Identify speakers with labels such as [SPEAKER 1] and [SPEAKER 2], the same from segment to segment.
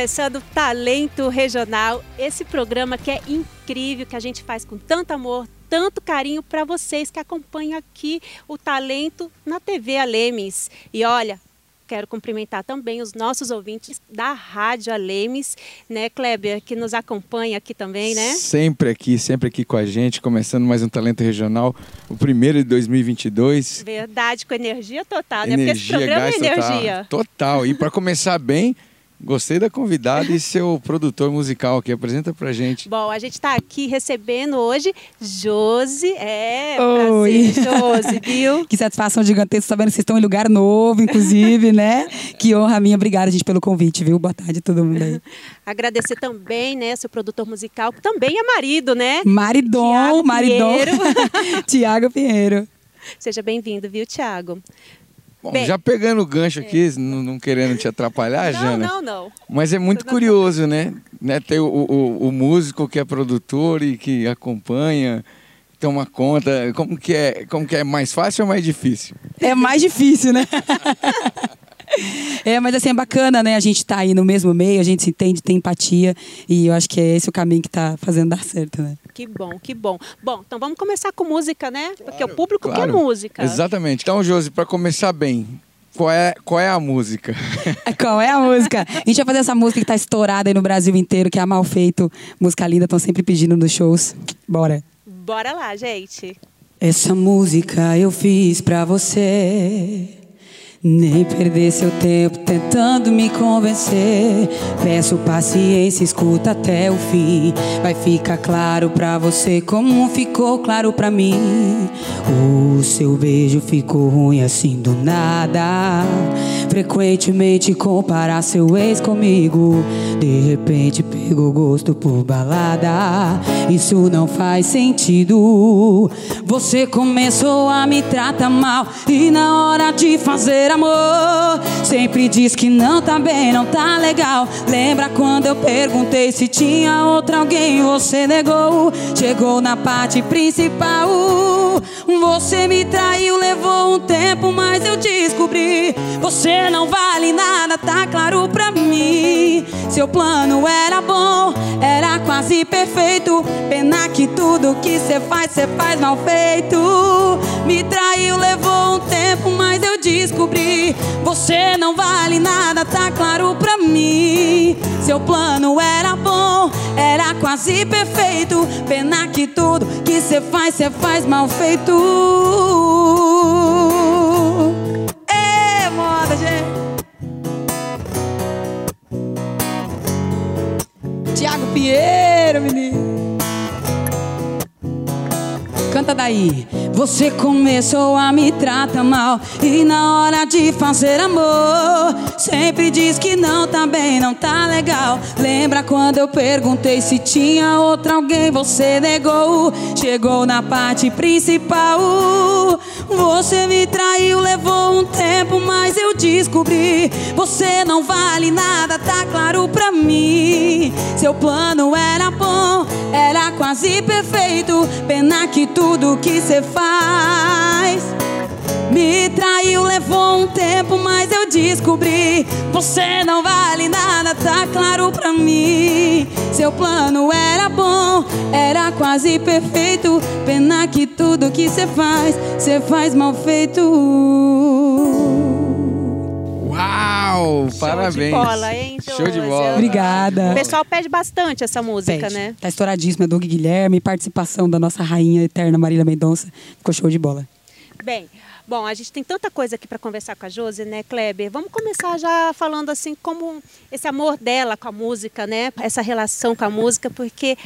[SPEAKER 1] começando Talento Regional, esse programa que é incrível, que a gente faz com tanto amor, tanto carinho para vocês que acompanham aqui o talento na TV Alemes. E olha, quero cumprimentar também os nossos ouvintes da Rádio Alemes, né, Kleber, que nos acompanha aqui também, né?
[SPEAKER 2] Sempre aqui, sempre aqui com a gente, começando mais um Talento Regional, o primeiro de 2022.
[SPEAKER 1] Verdade, com energia total, energia, né? Porque esse programa é energia.
[SPEAKER 2] Total. total. E para começar bem, Gostei da convidada e seu produtor musical aqui. Apresenta pra gente.
[SPEAKER 1] Bom, a gente está aqui recebendo hoje Josi. É, Oi. prazer, Josi, viu?
[SPEAKER 3] que satisfação gigantesca. Sabendo que vocês estão em lugar novo, inclusive, né? Que honra minha. Obrigada, gente, pelo convite, viu? Boa tarde a todo mundo aí.
[SPEAKER 1] Agradecer também, né, seu produtor musical, que também é marido, né?
[SPEAKER 3] Maridon, Tiago Maridon. Tiago Pinheiro.
[SPEAKER 1] Seja bem-vindo, viu, Tiago?
[SPEAKER 2] Bom, Bem, já pegando o gancho aqui, é. não, não, querendo te atrapalhar,
[SPEAKER 1] não,
[SPEAKER 2] Jana.
[SPEAKER 1] Não, não,
[SPEAKER 2] Mas é muito curioso, né? né? Ter o, o, o, músico que é produtor e que acompanha, toma conta. Como que é? Como que é mais fácil ou mais difícil?
[SPEAKER 3] É mais difícil, né? É, mas assim, é bacana, né? A gente tá aí no mesmo meio, a gente se entende, tem empatia. E eu acho que é esse o caminho que tá fazendo dar certo, né?
[SPEAKER 1] Que bom, que bom. Bom, então vamos começar com música, né? Porque claro, o público claro. quer música.
[SPEAKER 2] Exatamente. Então, Josi, para começar bem, qual é, qual é a música?
[SPEAKER 3] qual é a música? A gente vai fazer essa música que tá estourada aí no Brasil inteiro, que é a Mal Feito. Música linda, estão sempre pedindo nos shows. Bora.
[SPEAKER 1] Bora lá, gente.
[SPEAKER 3] Essa música eu fiz pra você. Nem perder seu tempo tentando me convencer. Peço paciência, escuta até o fim. Vai ficar claro pra você como ficou claro pra mim. O seu beijo ficou ruim assim do nada. Frequentemente comparar seu ex comigo. De repente pegou gosto por balada. Isso não faz sentido. Você começou a me tratar mal. E na hora de fazer amor. Sempre diz que não tá bem, não tá legal. Lembra quando eu perguntei se tinha outro alguém? Você negou. Chegou na parte principal. Você me traiu, levou um tempo, mas eu descobri. Você não vale nada, tá claro pra mim. Seu plano era bom, era quase perfeito. Pena que tudo que cê faz, cê faz mal feito. Me traiu, levou um tempo, mas eu descobri. Você não vale nada, tá claro pra mim. Seu plano era bom, era quase perfeito. Pena que tudo que cê faz, cê faz mal feito. É moda, gente. Tiago Pinheiro, menino. Canta daí. Você começou a me tratar mal E na hora de fazer amor Sempre diz que não tá bem, não tá legal. Lembra quando eu perguntei se tinha outro alguém? Você negou, chegou na parte principal Você me traiu, levou um tempo Mas eu descobri Você não vale nada, tá claro pra mim Seu plano era bom, era quase perfeito Pena que tudo que você faz. Me traiu, levou um tempo, mas eu descobri. Você não vale nada, tá claro pra mim. Seu plano era bom, era quase perfeito. Pena que tudo que você faz, você faz mal feito.
[SPEAKER 2] Uau!
[SPEAKER 1] Show
[SPEAKER 2] parabéns.
[SPEAKER 1] De bola, hein,
[SPEAKER 2] Show de bola.
[SPEAKER 3] Obrigada.
[SPEAKER 1] O pessoal pede bastante essa música,
[SPEAKER 3] pede.
[SPEAKER 1] né?
[SPEAKER 3] Tá estouradíssima. Doug Guilherme, participação da nossa rainha eterna Marília Mendonça. Ficou show de bola.
[SPEAKER 1] Bem, bom, a gente tem tanta coisa aqui para conversar com a Josi, né, Kleber? Vamos começar já falando assim como esse amor dela com a música, né? Essa relação com a música, porque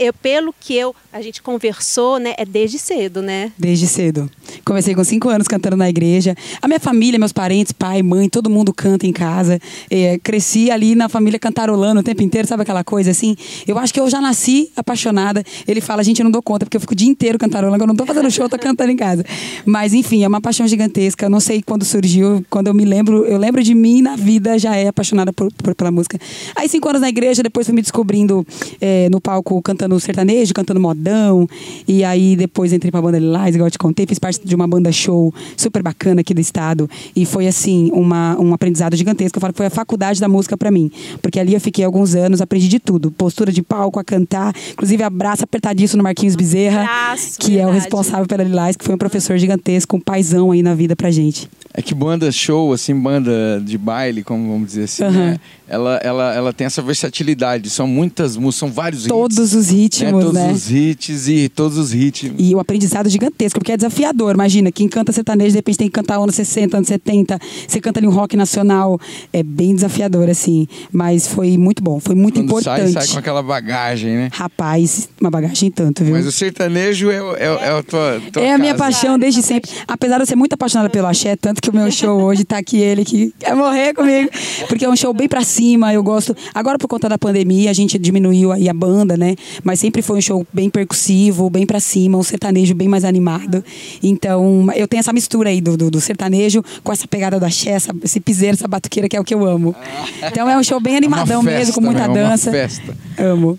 [SPEAKER 1] eu, pelo que eu, a gente conversou, né, é desde cedo, né?
[SPEAKER 3] Desde cedo. Comecei com cinco anos cantando na igreja. A minha família, meus parentes, pai, mãe, todo mundo canta em casa. É, cresci ali na família cantarolando o tempo inteiro, sabe aquela coisa assim? Eu acho que eu já nasci apaixonada. Ele fala, gente, eu não dou conta, porque eu fico o dia inteiro cantarolando, eu não tô fazendo show, eu tô cantando em casa. Mas, enfim, é uma paixão gigantesca. Eu não sei quando surgiu, quando eu me lembro, eu lembro de mim na vida, já é apaixonada por, por pela música. Aí, cinco anos na igreja, depois fui me descobrindo é, no palco cantando cantando sertanejo, cantando modão. E aí depois entrei pra banda Lilás, igual eu te contei, fiz parte de uma banda show super bacana aqui do estado. E foi assim, uma, um aprendizado gigantesco. Eu falo que foi a faculdade da música pra mim. Porque ali eu fiquei alguns anos, aprendi de tudo. Postura de palco, a cantar. Inclusive, abraço apertadíssimo no Marquinhos Bezerra,
[SPEAKER 1] Abraço,
[SPEAKER 3] que é o
[SPEAKER 1] verdade.
[SPEAKER 3] responsável pela Lilás, que foi um professor gigantesco, um paizão aí na vida pra gente.
[SPEAKER 2] É que banda show, assim, banda de baile, como vamos dizer assim,
[SPEAKER 3] Aham.
[SPEAKER 2] né? ela, ela, ela tem essa versatilidade. São muitas músicas, são vários
[SPEAKER 3] Todos
[SPEAKER 2] hits.
[SPEAKER 3] os ritmos,
[SPEAKER 2] Todos
[SPEAKER 3] né?
[SPEAKER 2] os hits e todos os ritmos.
[SPEAKER 3] E o aprendizado gigantesco, porque é desafiador. Imagina, quem canta sertanejo, de repente tem que cantar anos 60, anos 70. Você canta ali um rock nacional. É bem desafiador, assim. Mas foi muito bom, foi muito
[SPEAKER 2] Quando
[SPEAKER 3] importante.
[SPEAKER 2] sai, sai com aquela bagagem, né?
[SPEAKER 3] Rapaz, uma bagagem tanto, viu?
[SPEAKER 2] Mas o sertanejo é, é, é a tua, tua
[SPEAKER 3] É a minha
[SPEAKER 2] casa.
[SPEAKER 3] paixão desde sempre. Apesar de eu ser muito apaixonada pelo axé, tanto que o meu show hoje tá aqui ele que quer morrer comigo. Porque é um show bem pra cima, eu gosto. Agora, por conta da pandemia, a gente diminuiu aí a banda, né? Mas sempre foi um show bem percussivo, bem pra cima, um sertanejo bem mais animado. Então, eu tenho essa mistura aí do, do, do sertanejo com essa pegada do axé, essa, esse piseiro, essa batuqueira que é o que eu amo. Então é um show bem
[SPEAKER 2] É uma
[SPEAKER 3] animadão mesmo,
[SPEAKER 2] festa,
[SPEAKER 3] com muita
[SPEAKER 2] né? Uma
[SPEAKER 3] dança.
[SPEAKER 2] festa.
[SPEAKER 3] Amo.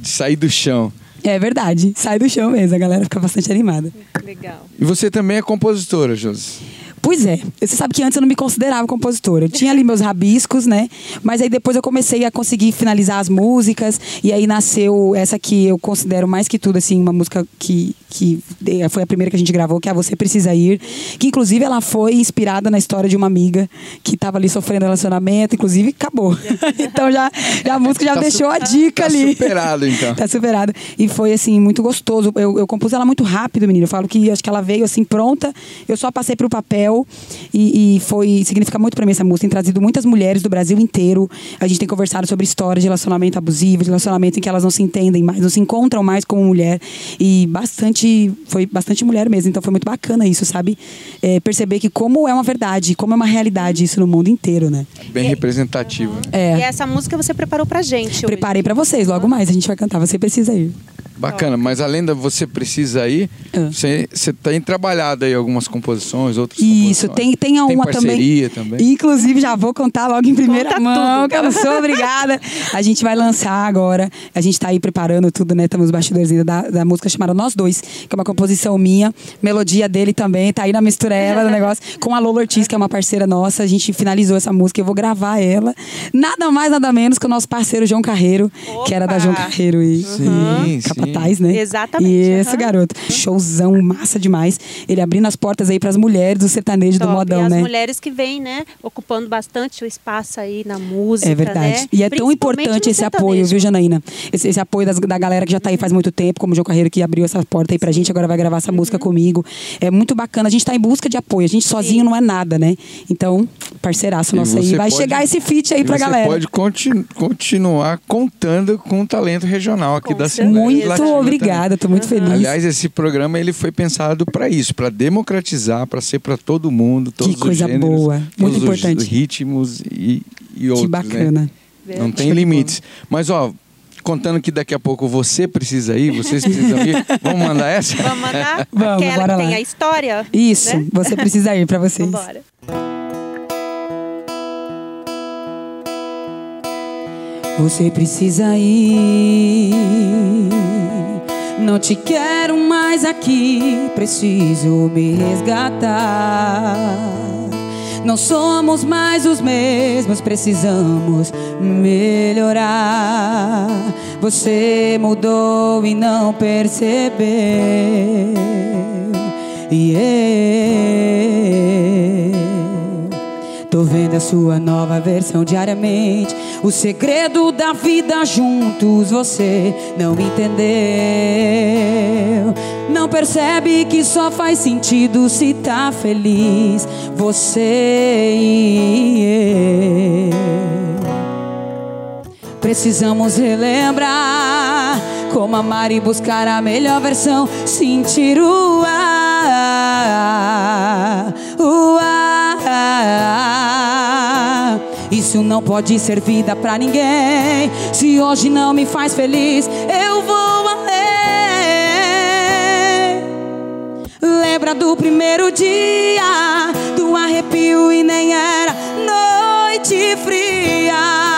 [SPEAKER 2] De sair do chão.
[SPEAKER 3] É verdade. Sai do chão mesmo, a galera fica bastante animada.
[SPEAKER 1] Legal.
[SPEAKER 2] E você também é compositora, Josi.
[SPEAKER 3] Pois é, você sabe que antes eu não me considerava compositora. Eu tinha ali meus rabiscos, né? Mas aí depois eu comecei a conseguir finalizar as músicas. E aí nasceu essa que eu considero mais que tudo, assim, uma música que, que foi a primeira que a gente gravou, que é a Você Precisa Ir. Que inclusive ela foi inspirada na história de uma amiga que estava ali sofrendo relacionamento, inclusive acabou. então já, já a música já
[SPEAKER 2] Tá
[SPEAKER 3] deixou a dica
[SPEAKER 2] tá
[SPEAKER 3] ali.
[SPEAKER 2] superado, então.
[SPEAKER 3] tá superado. E foi, assim, muito gostoso. Eu, eu compus ela muito rápido, menino. Eu falo que acho que ela veio, assim, pronta. Eu só passei pro papel e, e foi... Significa muito pra mim essa música. Tem trazido muitas mulheres do Brasil inteiro. A gente tem conversado sobre histórias de relacionamento abusivo, de relacionamento em que elas não se entendem mais, não se encontram mais como mulher. E bastante... Foi bastante mulher mesmo. Então foi muito bacana isso, sabe? É, perceber que como é uma verdade, como é uma realidade isso no mundo inteiro, né?
[SPEAKER 2] Bem representativo. né?
[SPEAKER 3] É.
[SPEAKER 1] E essa música você preparou pra gente hoje.
[SPEAKER 3] Preparei pra vocês. Logo mais a gente vai cantar. Você precisa ir.
[SPEAKER 2] Bacana, mas além da você precisa ir,
[SPEAKER 3] Ah.
[SPEAKER 2] você, você tem trabalhado aí algumas composições, outras
[SPEAKER 3] Isso,
[SPEAKER 2] composições.
[SPEAKER 3] tem, tem uma
[SPEAKER 2] parceria
[SPEAKER 3] também.
[SPEAKER 2] também.
[SPEAKER 3] Inclusive, já vou contar logo em primeira
[SPEAKER 1] Conta
[SPEAKER 3] mão,
[SPEAKER 1] tudo.
[SPEAKER 3] que eu não sou obrigada. A gente vai lançar agora. A gente tá aí preparando tudo, né? Estamos bastidores ainda da, da música chamada Nós Dois, que é uma composição minha, melodia dele também, tá aí na mistureba do negócio, com a Lola Ortiz, que é uma parceira nossa. A gente finalizou essa música, eu vou gravar ela. Nada mais, nada menos que o nosso parceiro João Carreiro, que era da
[SPEAKER 1] Opa!
[SPEAKER 3] João Carreiro e
[SPEAKER 2] Sim,
[SPEAKER 3] Capataz, né?
[SPEAKER 1] Exatamente,
[SPEAKER 3] Isso,
[SPEAKER 1] aham.
[SPEAKER 3] garoto. Showzão, massa demais. Ele abrindo as portas aí pras mulheres do sertanejo do
[SPEAKER 1] Top.
[SPEAKER 3] modão,
[SPEAKER 1] e as
[SPEAKER 3] né?
[SPEAKER 1] mulheres que vêm, né, ocupando bastante o espaço aí na música,
[SPEAKER 3] É verdade.
[SPEAKER 1] né?
[SPEAKER 3] E é tão importante esse apoio, viu, Janaína? Esse, esse apoio das- da galera que já tá aí faz muito tempo, como o João Carreiro, que abriu essa porta aí pra gente, agora vai gravar essa
[SPEAKER 1] Uhum.
[SPEAKER 3] música comigo. É muito bacana. A gente tá em busca de apoio. A gente sozinho não é nada, né? Então, parceiraço
[SPEAKER 2] E
[SPEAKER 3] nosso aí.
[SPEAKER 2] você
[SPEAKER 3] Vai
[SPEAKER 2] pode-
[SPEAKER 3] chegar esse feat aí
[SPEAKER 2] E
[SPEAKER 3] pra
[SPEAKER 2] você
[SPEAKER 3] galera.
[SPEAKER 2] pode continu- continuar contando com o talento regional aqui
[SPEAKER 1] Com
[SPEAKER 2] da cidade.
[SPEAKER 3] Muito
[SPEAKER 2] Latina
[SPEAKER 3] obrigada, tô muito feliz.
[SPEAKER 2] Aliás, esse programa ele foi pensado para isso, para democratizar, para ser para todo mundo, todos os
[SPEAKER 3] coisa
[SPEAKER 2] gêneros,
[SPEAKER 3] boa, muito
[SPEAKER 2] todos
[SPEAKER 3] importante.
[SPEAKER 2] os ritmos e, e outros.
[SPEAKER 3] que bacana.
[SPEAKER 2] né? Não tem limites. Mas ó, contando que daqui a pouco você precisa ir, vocês precisam ir, vamos mandar essa?
[SPEAKER 1] Vamos mandar
[SPEAKER 3] Vamos,
[SPEAKER 1] aquela
[SPEAKER 3] bora
[SPEAKER 1] que tem
[SPEAKER 3] lá.
[SPEAKER 1] a história.
[SPEAKER 3] Isso,
[SPEAKER 1] né?
[SPEAKER 3] você precisa ir pra vocês.
[SPEAKER 1] Vambora.
[SPEAKER 3] Você precisa ir. Não te quero mais aqui. Preciso me resgatar. Não somos mais os mesmos. Precisamos melhorar. Você mudou e não percebeu. Yeah. Tô vendo a sua nova versão diariamente. O segredo da vida juntos você não entendeu. Não percebe que só faz sentido se tá feliz. Você e eu. Precisamos relembrar como amar e buscar a melhor versão, sentir o ar, o. Isso não pode ser vida pra ninguém. Se hoje não me faz feliz, eu vou além. Lembra do primeiro dia, do arrepio e nem era noite fria.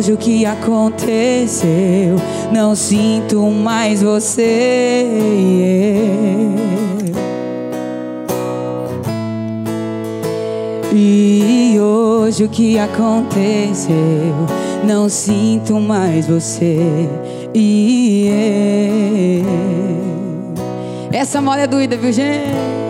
[SPEAKER 3] Hoje o que aconteceu? Não sinto mais você. E hoje o que aconteceu? Não sinto mais você. E essa moda é doida, viu, gente?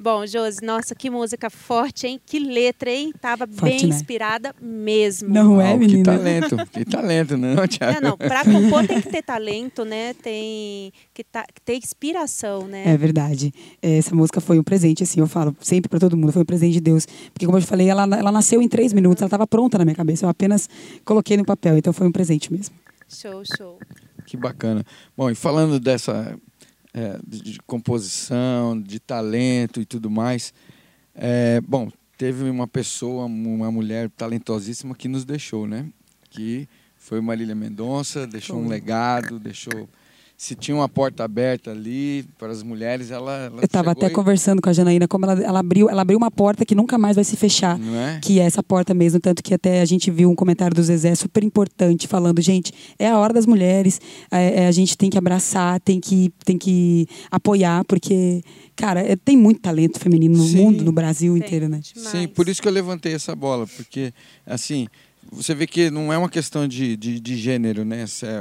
[SPEAKER 1] Bom, Josi, nossa, que música forte, hein? Que letra, hein? Tava
[SPEAKER 3] Forte,
[SPEAKER 1] bem
[SPEAKER 3] né?
[SPEAKER 1] inspirada mesmo.
[SPEAKER 3] Não é,
[SPEAKER 2] Uau, que
[SPEAKER 3] menina?
[SPEAKER 2] talento, que talento, não, Thiago?
[SPEAKER 1] É, não, pra compor tem que ter talento, né? Tem que ta- ter inspiração, né?
[SPEAKER 3] É verdade. Essa música foi um presente, assim, eu falo sempre pra todo mundo, foi um presente de Deus. Porque, como eu te falei, ela, ela nasceu em três minutos, ela estava pronta na minha cabeça, eu apenas coloquei no papel, então foi um presente mesmo.
[SPEAKER 1] Show, show.
[SPEAKER 2] Que bacana. Bom, e falando dessa é, de, composição, de talento e tudo mais, é, bom, teve uma pessoa, uma mulher talentosíssima que nos deixou, né? Que foi Marília Mendonça, deixou um legado, deixou. Se tinha uma porta aberta ali para as mulheres, ela. ela
[SPEAKER 3] Eu estava até
[SPEAKER 2] e-
[SPEAKER 3] conversando com a Janaína, como ela, ela, abriu, ela abriu uma porta que nunca mais vai se fechar.
[SPEAKER 2] Não é?
[SPEAKER 3] Que é essa porta mesmo, tanto que até a gente viu um comentário do Zezé super importante, falando, gente, é a hora das mulheres, é- é, a gente tem que abraçar, tem que, tem que apoiar, porque, cara, é- tem muito talento feminino no
[SPEAKER 2] Sim.
[SPEAKER 3] mundo, no Brasil
[SPEAKER 1] Tem
[SPEAKER 3] inteiro, né?
[SPEAKER 1] demais.
[SPEAKER 2] Sim, por isso que eu levantei essa bola, porque, assim, você vê que não é uma questão de, de, de gênero, né? Se é,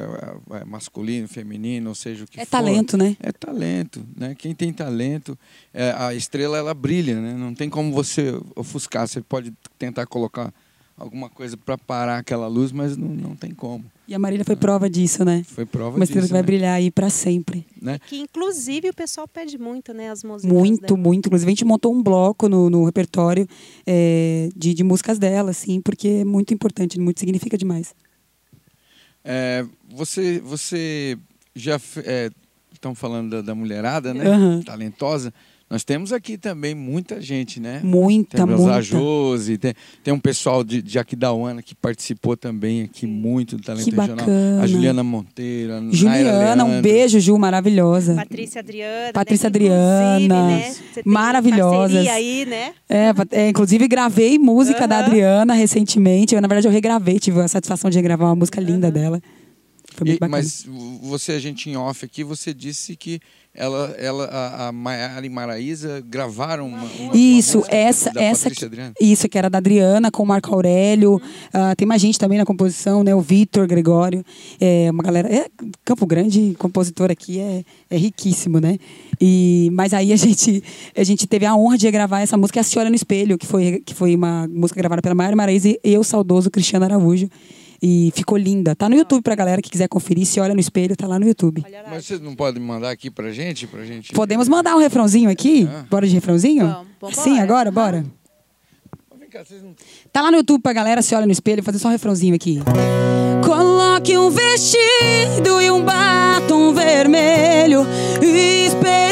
[SPEAKER 2] é masculino, feminino, ou seja o que
[SPEAKER 3] É
[SPEAKER 2] for.
[SPEAKER 3] talento, né?
[SPEAKER 2] É talento, né? Quem tem talento, é, a estrela ela brilha, né? Não tem como você ofuscar. Você pode tentar colocar alguma coisa para parar aquela luz, mas não, não tem como.
[SPEAKER 3] E a Marília foi prova disso, né?
[SPEAKER 2] Foi prova
[SPEAKER 3] Uma estrela
[SPEAKER 2] disso,
[SPEAKER 3] que vai
[SPEAKER 2] né?
[SPEAKER 3] brilhar aí pra sempre.
[SPEAKER 2] né?
[SPEAKER 1] Que inclusive o pessoal pede muito, né? As músicas.
[SPEAKER 3] Muito,
[SPEAKER 1] dela.
[SPEAKER 3] muito. Inclusive, a gente montou um bloco no, no repertório é, de, de músicas dela, assim, porque é muito importante, muito significa demais.
[SPEAKER 2] É, você, você já fe- é, estão falando da, da mulherada, né?
[SPEAKER 3] Aham.
[SPEAKER 2] Talentosa. Nós temos aqui também muita gente, né?
[SPEAKER 3] Muita,
[SPEAKER 2] Temos a
[SPEAKER 3] muita.
[SPEAKER 2] Josi, tem, tem um pessoal de, de Aquidauana que participou também aqui muito do Talento
[SPEAKER 3] Que
[SPEAKER 2] Regional.
[SPEAKER 3] bacana.
[SPEAKER 2] A Juliana Monteiro, a Naira
[SPEAKER 3] Juliana, um beijo, Ju, maravilhosa.
[SPEAKER 1] Patrícia Adriana.
[SPEAKER 3] Patrícia
[SPEAKER 1] né? inclusive,
[SPEAKER 3] Adriana,
[SPEAKER 1] né, parceria aí, né?
[SPEAKER 3] É, é, inclusive gravei música da. Adriana recentemente. Eu, na verdade, eu regravei, tive a satisfação de regravar uma música linda dela. Foi muito
[SPEAKER 2] E-
[SPEAKER 3] bacana.
[SPEAKER 2] mas você, a gente em off aqui, você disse que ela, ela a, a Maiara e Maraísa gravaram uma, uma- uma
[SPEAKER 3] Isso,
[SPEAKER 2] música
[SPEAKER 3] essa,
[SPEAKER 2] da
[SPEAKER 3] essa, que- isso que era da Adriana com o Marco Aurélio. Ah, tem mais gente também na composição, né? O Vitor Gregório, é uma galera. É, Campo Grande, compositor aqui é, é riquíssimo, né? E mas aí a gente a gente teve a honra de gravar essa música, A Senhora no Espelho, que foi que foi uma música gravada pela Maiara Maraíza e eu, saudoso Cristiano Araújo. E ficou linda. Tá no YouTube pra galera que quiser conferir. Se olha no espelho, tá lá no YouTube.
[SPEAKER 2] Mas vocês não podem mandar aqui pra gente? Pra gente
[SPEAKER 3] Podemos mandar um refrãozinho aqui?
[SPEAKER 2] Ah.
[SPEAKER 3] Bora de refrãozinho?
[SPEAKER 1] Vamos, vamos
[SPEAKER 3] Sim, agora? Bora. Tá lá no YouTube pra galera, se olha no espelho, fazer só um refrãozinho aqui. Coloque um vestido e um batom vermelho. Experimenta,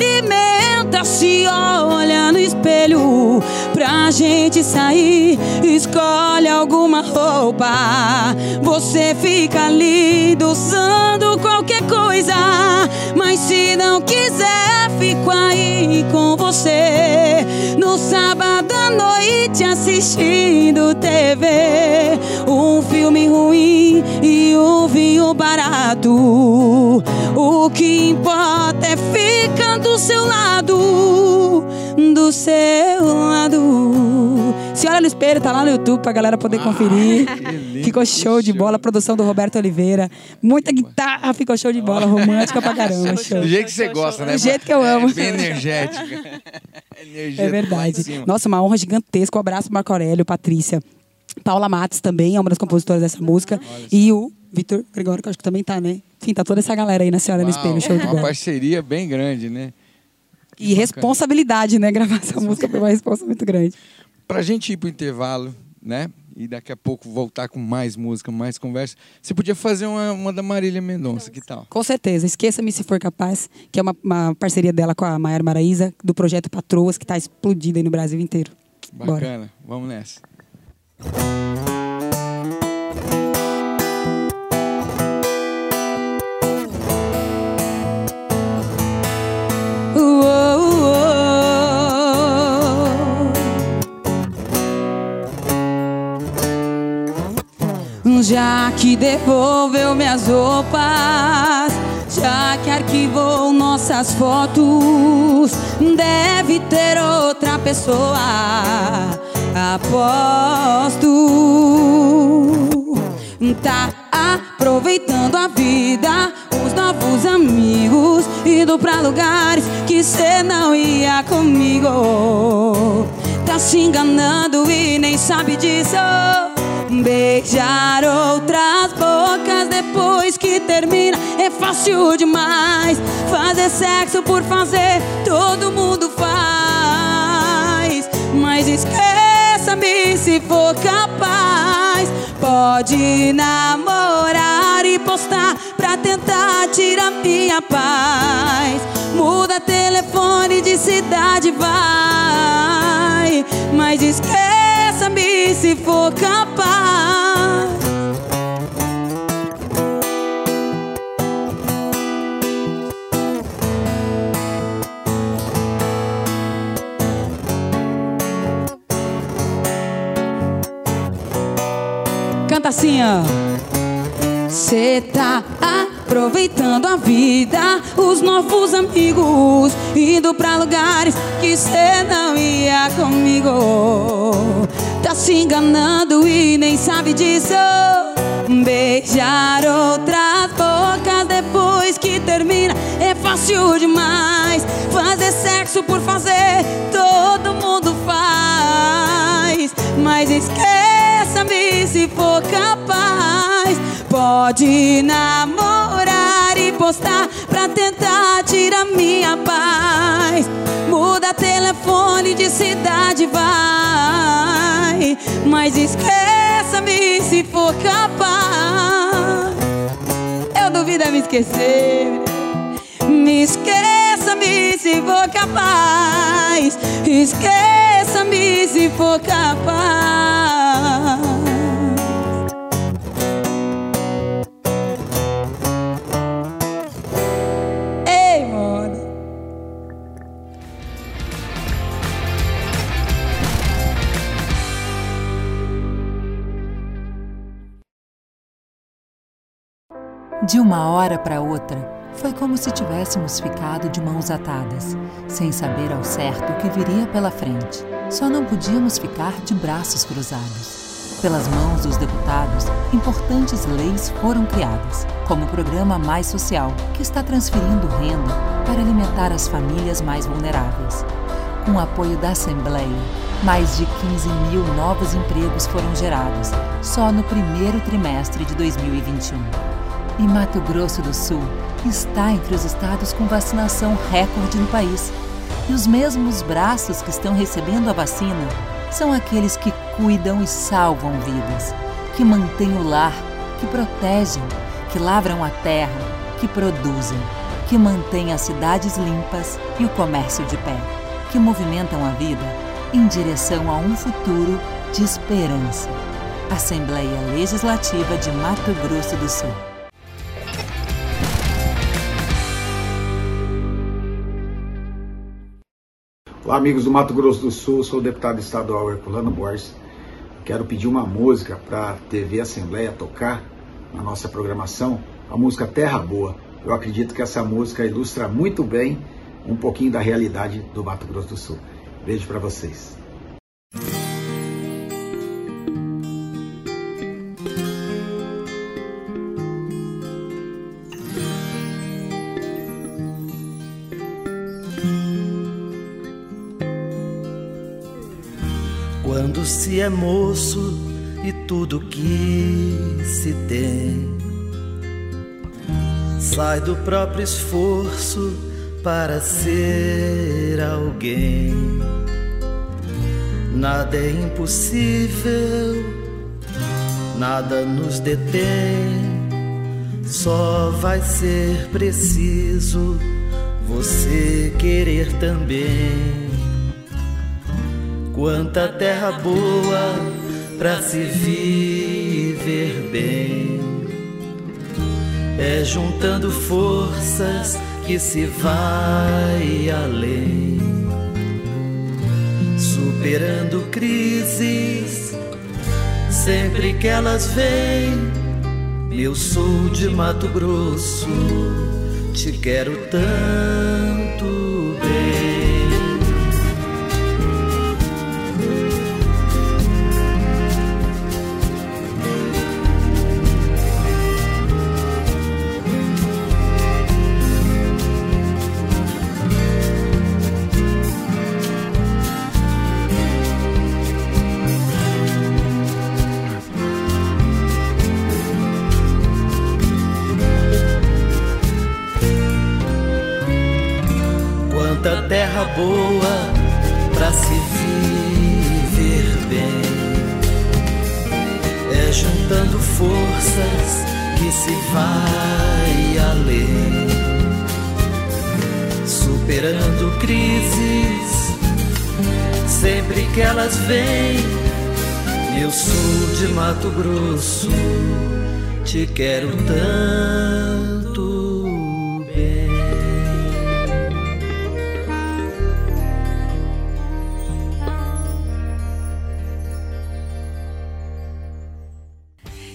[SPEAKER 3] se olha no espelho. Pra gente sair, escolhe alguma roupa. Você fica lindo usando qualquer coisa. Mas se não quiser, fico aí com você. No sábado à noite assistindo TV. Filme ruim e um vinho barato. O que importa é ficar do seu lado. Do seu lado. Se olha no espelho, tá lá no YouTube pra galera poder conferir.
[SPEAKER 2] que lindo,
[SPEAKER 3] Ficou show de bola, produção do Roberto Oliveira. Muita guitarra, ficou show de bola, romântica pra caramba. Show.
[SPEAKER 2] Do jeito que você gosta,
[SPEAKER 1] show.
[SPEAKER 2] né?
[SPEAKER 3] Do jeito que eu amo.
[SPEAKER 2] É bem energética. Energia
[SPEAKER 3] É verdade. Nossa, uma honra gigantesca. Um abraço Marco Aurélio, Patrícia. Paula Matos também é uma das compositoras dessa música. E o Vitor Gregório, que eu acho que também tá, né? Enfim, tá toda essa galera aí na Senhora no
[SPEAKER 2] Uau,
[SPEAKER 3] Espelho, show de
[SPEAKER 2] Uma
[SPEAKER 3] bola.
[SPEAKER 2] parceria bem grande, né?
[SPEAKER 3] E responsabilidade, né? Gravar essa música foi uma responsa muito grande.
[SPEAKER 2] Pra gente ir pro intervalo, né? E daqui a pouco voltar com mais música, mais conversa. Você podia fazer uma, uma da Marília Mendonça, que tal?
[SPEAKER 3] Com certeza. Esqueça-me se for capaz, que é uma, uma parceria dela com a Maiara Maraíza, do projeto Patroas, que tá explodida aí no Brasil inteiro. Bora.
[SPEAKER 2] Bacana. Vamos nessa.
[SPEAKER 3] Já que devolveu minhas roupas, já que arquivou nossas fotos, deve ter outra pessoa. Aposto. Tá aproveitando a vida, os novos amigos, indo pra lugares que cê não ia comigo. Tá se enganando e nem sabe disso. Beijar outras bocas depois que termina é fácil demais. Fazer sexo por fazer, todo mundo faz. Mas esqueça-me se for capaz. Pode namorar e postar pra tentar tirar minha paz. Muda telefone de cidade, vai. Mas esqueça-me se for capaz. Assim, ó. Cê tá aproveitando a vida, os novos amigos, indo pra lugares que cê não ia comigo. Tá se enganando e nem sabe disso. Beijar outras bocas depois que termina é fácil demais. Fazer sexo por fazer, todo mundo faz. Mas se for capaz. Pode namorar e postar pra tentar tirar minha paz. Muda telefone de cidade, vai. Mas esqueça-me se for capaz. Eu duvido é me esquecer. Me esqueça-me se for capaz. Esqueça-me se for capaz.
[SPEAKER 4] De uma hora para outra, foi como se tivéssemos ficado de mãos atadas, sem saber ao certo o que viria pela frente. Só não podíamos ficar de braços cruzados. Pelas mãos dos deputados, importantes leis foram criadas, como o Programa Mais Social, que está transferindo renda para alimentar as famílias mais vulneráveis. Com apoio da Assembleia, mais de 15 mil novos empregos foram gerados só no primeiro trimestre de 2021. E Mato Grosso do Sul está entre os estados com vacinação recorde no país. E os mesmos braços que estão recebendo a vacina são aqueles que cuidam e salvam vidas, que mantêm o lar, que protegem, que lavram a terra, que produzem, que mantêm as cidades limpas e o comércio de pé, que movimentam a vida em direção a um futuro de esperança. Assembleia Legislativa de Mato Grosso do Sul.
[SPEAKER 5] Olá, amigos do Mato Grosso do Sul, sou o deputado estadual Herculano Borges. Quero pedir uma música para a TV Assembleia tocar na nossa programação, a música Terra Boa. Eu acredito que essa música ilustra muito bem um pouquinho da realidade do Mato Grosso do Sul. Beijo para vocês.
[SPEAKER 6] É moço e tudo que se tem sai do próprio esforço para ser alguém. Nada é impossível, nada nos detém. Só vai ser preciso você querer também. Quanta terra boa pra se viver bem. É juntando forças que se vai além. Superando crises, sempre que elas vêm. Meu sul de Mato Grosso, te quero tanto Eu sou de Mato Grosso, te quero tanto bem.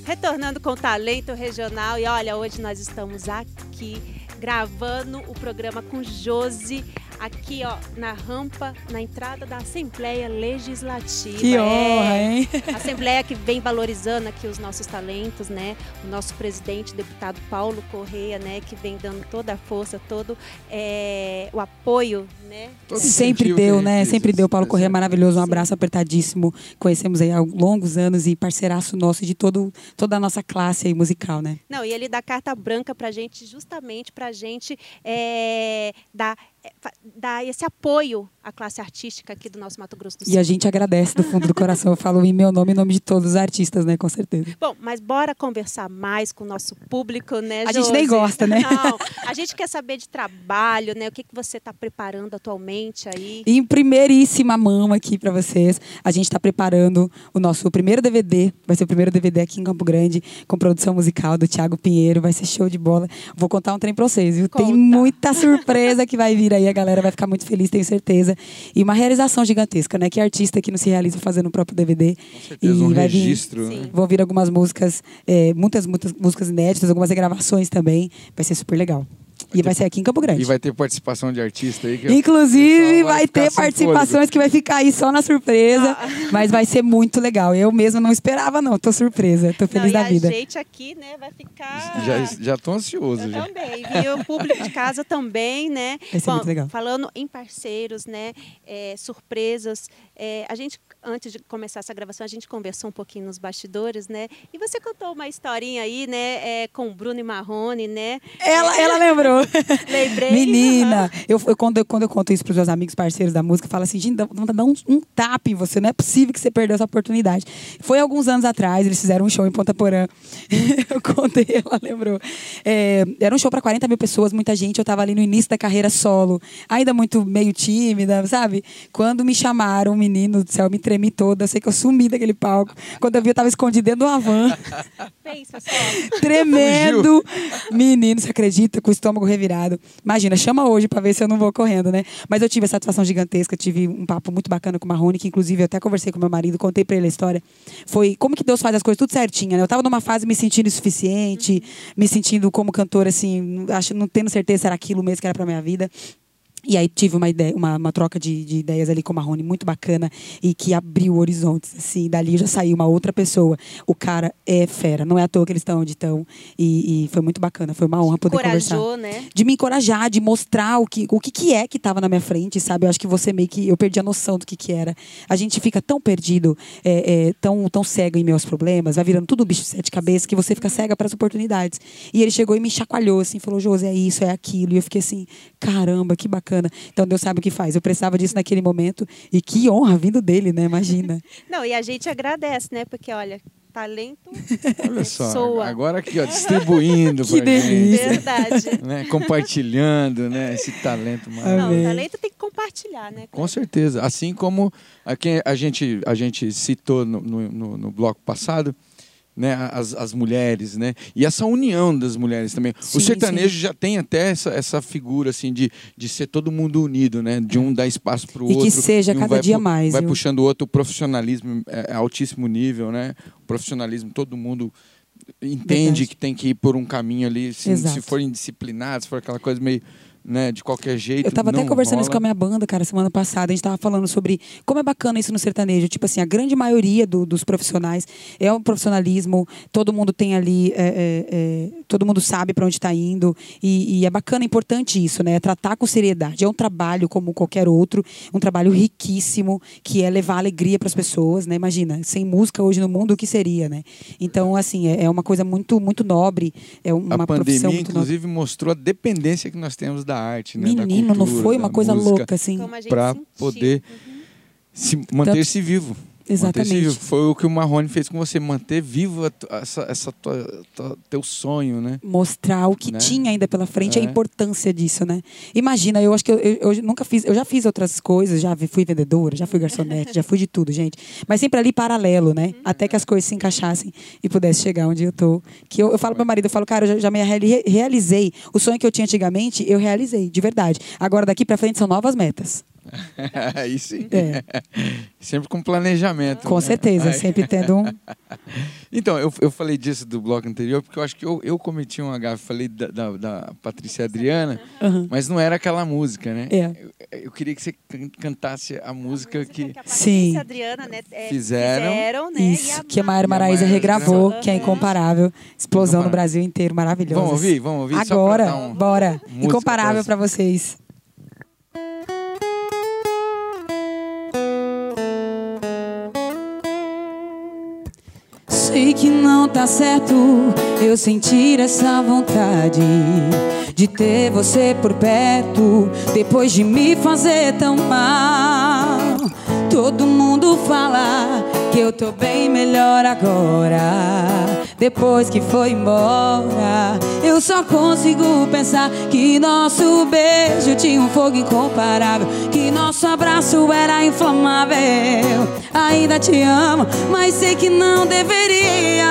[SPEAKER 1] Retornando com talento regional e olha, hoje nós estamos aqui gravando o programa com Josi aqui ó na rampa na entrada da Assembleia Legislativa.
[SPEAKER 3] Que honra,
[SPEAKER 1] É,
[SPEAKER 3] hein?
[SPEAKER 1] Assembleia que vem valorizando aqui os nossos talentos, né? O nosso presidente, deputado Paulo Correia, né? Que vem dando toda a força, todo é, o apoio, né?
[SPEAKER 2] Todo
[SPEAKER 3] Sempre deu, né?
[SPEAKER 2] gente
[SPEAKER 3] Sempre deu. Paulo Corrêa
[SPEAKER 2] recebe.
[SPEAKER 3] maravilhoso. Um
[SPEAKER 1] Sim.
[SPEAKER 3] abraço apertadíssimo. Conhecemos aí há longos anos e parceiraço nosso de todo, toda a nossa classe aí musical, né?
[SPEAKER 1] Não, e ele dá carta branca pra gente, justamente pra gente é, dar, é, dar esse apoio à classe artística aqui do nosso Mato Grosso do Sul.
[SPEAKER 3] E a gente agradece do fundo do coração. Eu falo em meu nome e em nome de todos os artistas, né? Com certeza.
[SPEAKER 1] Bom, mas bora conversar mais com o nosso público, né,
[SPEAKER 3] A gente nem
[SPEAKER 1] Josi?
[SPEAKER 3] gosta, né?
[SPEAKER 1] Não, a gente quer saber de trabalho, né? O que, que você está preparando atualmente aí?
[SPEAKER 3] Em primeiríssima mão aqui para vocês, a gente está preparando o nosso primeiro DVD. Vai ser o primeiro DVD aqui em Campo Grande, com produção musical do Thiago Pinheiro. Vai ser show de bola. Vou contar um trem para vocês, viu? Tem
[SPEAKER 1] Conta.
[SPEAKER 3] muita surpresa que vai vir aí. A galera vai ficar muito feliz, tenho certeza. E uma realização gigantesca, né? Que artista que não se realiza fazendo o próprio DVD.
[SPEAKER 2] Com certeza, um
[SPEAKER 3] vai
[SPEAKER 2] registro. Né?
[SPEAKER 3] Vão vir algumas músicas, é, muitas, muitas músicas inéditas, algumas regravações também. Vai ser super legal. E vai ser aqui em Campo Grande.
[SPEAKER 2] E vai ter participação de artista aí.
[SPEAKER 3] Inclusive, vai
[SPEAKER 2] ficar
[SPEAKER 3] ter participações
[SPEAKER 2] fôlego.
[SPEAKER 3] que vai ficar aí só na surpresa. Mas vai ser muito legal. Eu mesma não esperava, não. Tô surpresa. Tô feliz
[SPEAKER 1] Não,
[SPEAKER 3] da
[SPEAKER 1] e
[SPEAKER 3] vida.
[SPEAKER 1] a gente aqui, né, vai ficar...
[SPEAKER 2] Já, já tô ansioso.
[SPEAKER 1] Eu
[SPEAKER 2] Já.
[SPEAKER 1] também, e o público de casa também, né?
[SPEAKER 3] Vai ser muito legal.
[SPEAKER 1] Falando em parceiros, né? é, surpresas. é, a gente, antes de começar essa gravação, a gente conversou um pouquinho nos bastidores, né? E você contou uma historinha aí, né? é, com o Bruno e Marrone, né?
[SPEAKER 3] Ela, ela lembrou.
[SPEAKER 1] Lembrei.
[SPEAKER 3] Menina, eu, eu- quando, eu, quando eu conto isso pros meus amigos parceiros da música, eu falo assim, gente, dá dá- um, um tapa em você, não é possível que você perdeu essa oportunidade. Foi alguns anos atrás, eles fizeram um show em Ponta Porã. eu contei, ela lembrou. É, era um show para 40 mil pessoas, muita gente, eu tava ali no início da carreira solo, ainda muito meio tímida, sabe? Quando me chamaram, menino do céu, eu me tremi toda, eu sei que eu sumi daquele palco. Quando eu vi, eu tava escondido dentro de uma van
[SPEAKER 1] Pensa só.
[SPEAKER 3] tremendo. Menino, você acredita? Com o estômago revirado. Imagina, chama hoje pra ver se eu não vou correndo, né? Mas eu tive essa satisfação gigantesca, tive um papo muito bacana com o Marrone, que inclusive eu até conversei com meu marido, contei pra ele a história. Foi como que Deus faz as coisas tudo certinho, né? Eu tava numa fase me sentindo insuficiente, me sentindo como cantora, assim, acho, não tendo certeza se era aquilo mesmo que era pra minha vida. E aí tive uma ideia, uma, uma troca de, de ideias ali com o Marrone muito bacana e que abriu horizontes, assim. Dali já saiu uma outra pessoa. O cara é fera, não é à toa que eles estão onde estão. E, e foi muito bacana, foi uma honra poder conversar
[SPEAKER 1] Corajou, né?
[SPEAKER 3] de me encorajar, de mostrar o que, o que, que é que estava na minha frente, sabe? Eu acho que você meio que. Eu perdi a noção do que, que era. A gente fica tão perdido, é, é, tão, tão cego em meus problemas, vai virando tudo um bicho de sete cabeças, que você fica cega para as oportunidades. E ele chegou e me chacoalhou, assim, falou: José, é isso, é aquilo. E eu fiquei assim: caramba, que bacana. Então Deus sabe o que faz. Eu precisava disso naquele momento. E que honra vindo dele, né? Imagina.
[SPEAKER 1] Não, e a gente agradece, né? Porque, olha, talento
[SPEAKER 2] Olha só.
[SPEAKER 1] pessoa.
[SPEAKER 2] Agora aqui, ó, distribuindo
[SPEAKER 3] Que
[SPEAKER 2] pra gente.
[SPEAKER 3] delícia.
[SPEAKER 1] Verdade.
[SPEAKER 2] né, compartilhando, né, esse talento
[SPEAKER 1] Não,
[SPEAKER 2] maravilhoso.
[SPEAKER 3] Amém.
[SPEAKER 1] o talento tem que compartilhar, né?
[SPEAKER 2] Com certeza. Assim como a, quem a gente, a gente citou no, no, no- no bloco passado, né, as, as mulheres, né? E essa união das mulheres também.
[SPEAKER 3] Sim,
[SPEAKER 2] o sertanejo
[SPEAKER 3] sim.
[SPEAKER 2] já tem até essa, essa figura assim de, de ser todo mundo unido, né? De um dar espaço para o
[SPEAKER 3] E que
[SPEAKER 2] outro.
[SPEAKER 3] seja
[SPEAKER 2] um
[SPEAKER 3] cada dia
[SPEAKER 2] pu-
[SPEAKER 3] mais,
[SPEAKER 2] Vai puxando o outro, o profissionalismo é é altíssimo nível, né? O profissionalismo, todo mundo entende
[SPEAKER 3] Verdade.
[SPEAKER 2] que tem que ir por um caminho ali, se, se for indisciplinado, se for aquela coisa meio, né, de qualquer jeito.
[SPEAKER 3] Eu tava até conversando isso
[SPEAKER 2] rola.
[SPEAKER 3] com a minha banda, cara, semana passada. A gente tava falando sobre como é bacana isso no sertanejo. Tipo assim, a grande maioria do- dos profissionais é um profissionalismo, todo mundo tem ali, é, é, é, todo mundo sabe para onde está indo. E, e é bacana, é importante isso, né? É tratar com seriedade. É um trabalho como qualquer outro, um trabalho riquíssimo, que é levar alegria para as pessoas, né? Imagina, sem música hoje no mundo, o que seria, né? Então, assim, é, é uma coisa muito, muito nobre. É uma
[SPEAKER 2] A
[SPEAKER 3] profissão
[SPEAKER 2] pandemia,
[SPEAKER 3] muito nobre.
[SPEAKER 2] inclusive, mostrou a dependência que nós temos da arte, né? da
[SPEAKER 3] Menino, não
[SPEAKER 2] cultura,
[SPEAKER 3] foi uma
[SPEAKER 2] da
[SPEAKER 3] coisa
[SPEAKER 2] música,
[SPEAKER 3] louca, assim.
[SPEAKER 2] Para poder se manter-se vivo.
[SPEAKER 3] Exatamente.
[SPEAKER 2] Foi o que o Marrone fez com você, manter vivo a essa, essa tua, tua- teu sonho, né?
[SPEAKER 3] mostrar o que
[SPEAKER 2] Né?
[SPEAKER 3] tinha ainda pela frente, a
[SPEAKER 2] É.
[SPEAKER 3] importância disso, né? Imagina, eu acho que eu, eu- eu nunca fiz, eu já fiz outras coisas, já fui vendedora, já fui garçonete, já fui de tudo, gente. Mas sempre ali paralelo, né? Até que as coisas se encaixassem e pudesse chegar onde eu tô. Que eu, eu falo pro meu marido, eu falo, cara, eu já, já me reali- realizei. O sonho que eu tinha antigamente, eu realizei, de verdade. Agora daqui pra frente são novas metas.
[SPEAKER 2] Aí sim.
[SPEAKER 3] É.
[SPEAKER 2] Sempre com planejamento.
[SPEAKER 3] Com
[SPEAKER 2] né?
[SPEAKER 3] certeza,
[SPEAKER 2] Aí-
[SPEAKER 3] sempre tendo um.
[SPEAKER 2] Então, eu, eu falei disso do bloco anterior, porque eu acho que eu, eu cometi uma gafe, falei da, da, da Patrícia Adriana,
[SPEAKER 3] Aham.
[SPEAKER 2] mas não era aquela música, né?
[SPEAKER 3] É.
[SPEAKER 2] Eu, eu queria que você can- cantasse a música que.
[SPEAKER 1] a Patrícia
[SPEAKER 3] Sim.
[SPEAKER 1] e a Adriana, né, é,
[SPEAKER 2] Fizeram.
[SPEAKER 1] fizeram, né?
[SPEAKER 3] Isso,
[SPEAKER 1] e
[SPEAKER 3] que a Maíra Maraíza regravou,
[SPEAKER 1] gravou.
[SPEAKER 3] que é incomparável. Explosão no Brasil inteiro, maravilhosa.
[SPEAKER 2] Vamos ouvir? Vamos ouvir?
[SPEAKER 3] Agora,
[SPEAKER 2] um-
[SPEAKER 3] bora.
[SPEAKER 2] música
[SPEAKER 3] Incomparável
[SPEAKER 2] pra
[SPEAKER 3] vocês. Sei que não tá certo eu sentir essa vontade de ter você por perto depois de me fazer tão mal. Todo mundo fala que eu tô bem melhor agora. Depois que foi embora, eu só consigo pensar que nosso beijo tinha um fogo incomparável. Que nosso abraço era inflamável. Ainda te amo, mas sei que não deveria.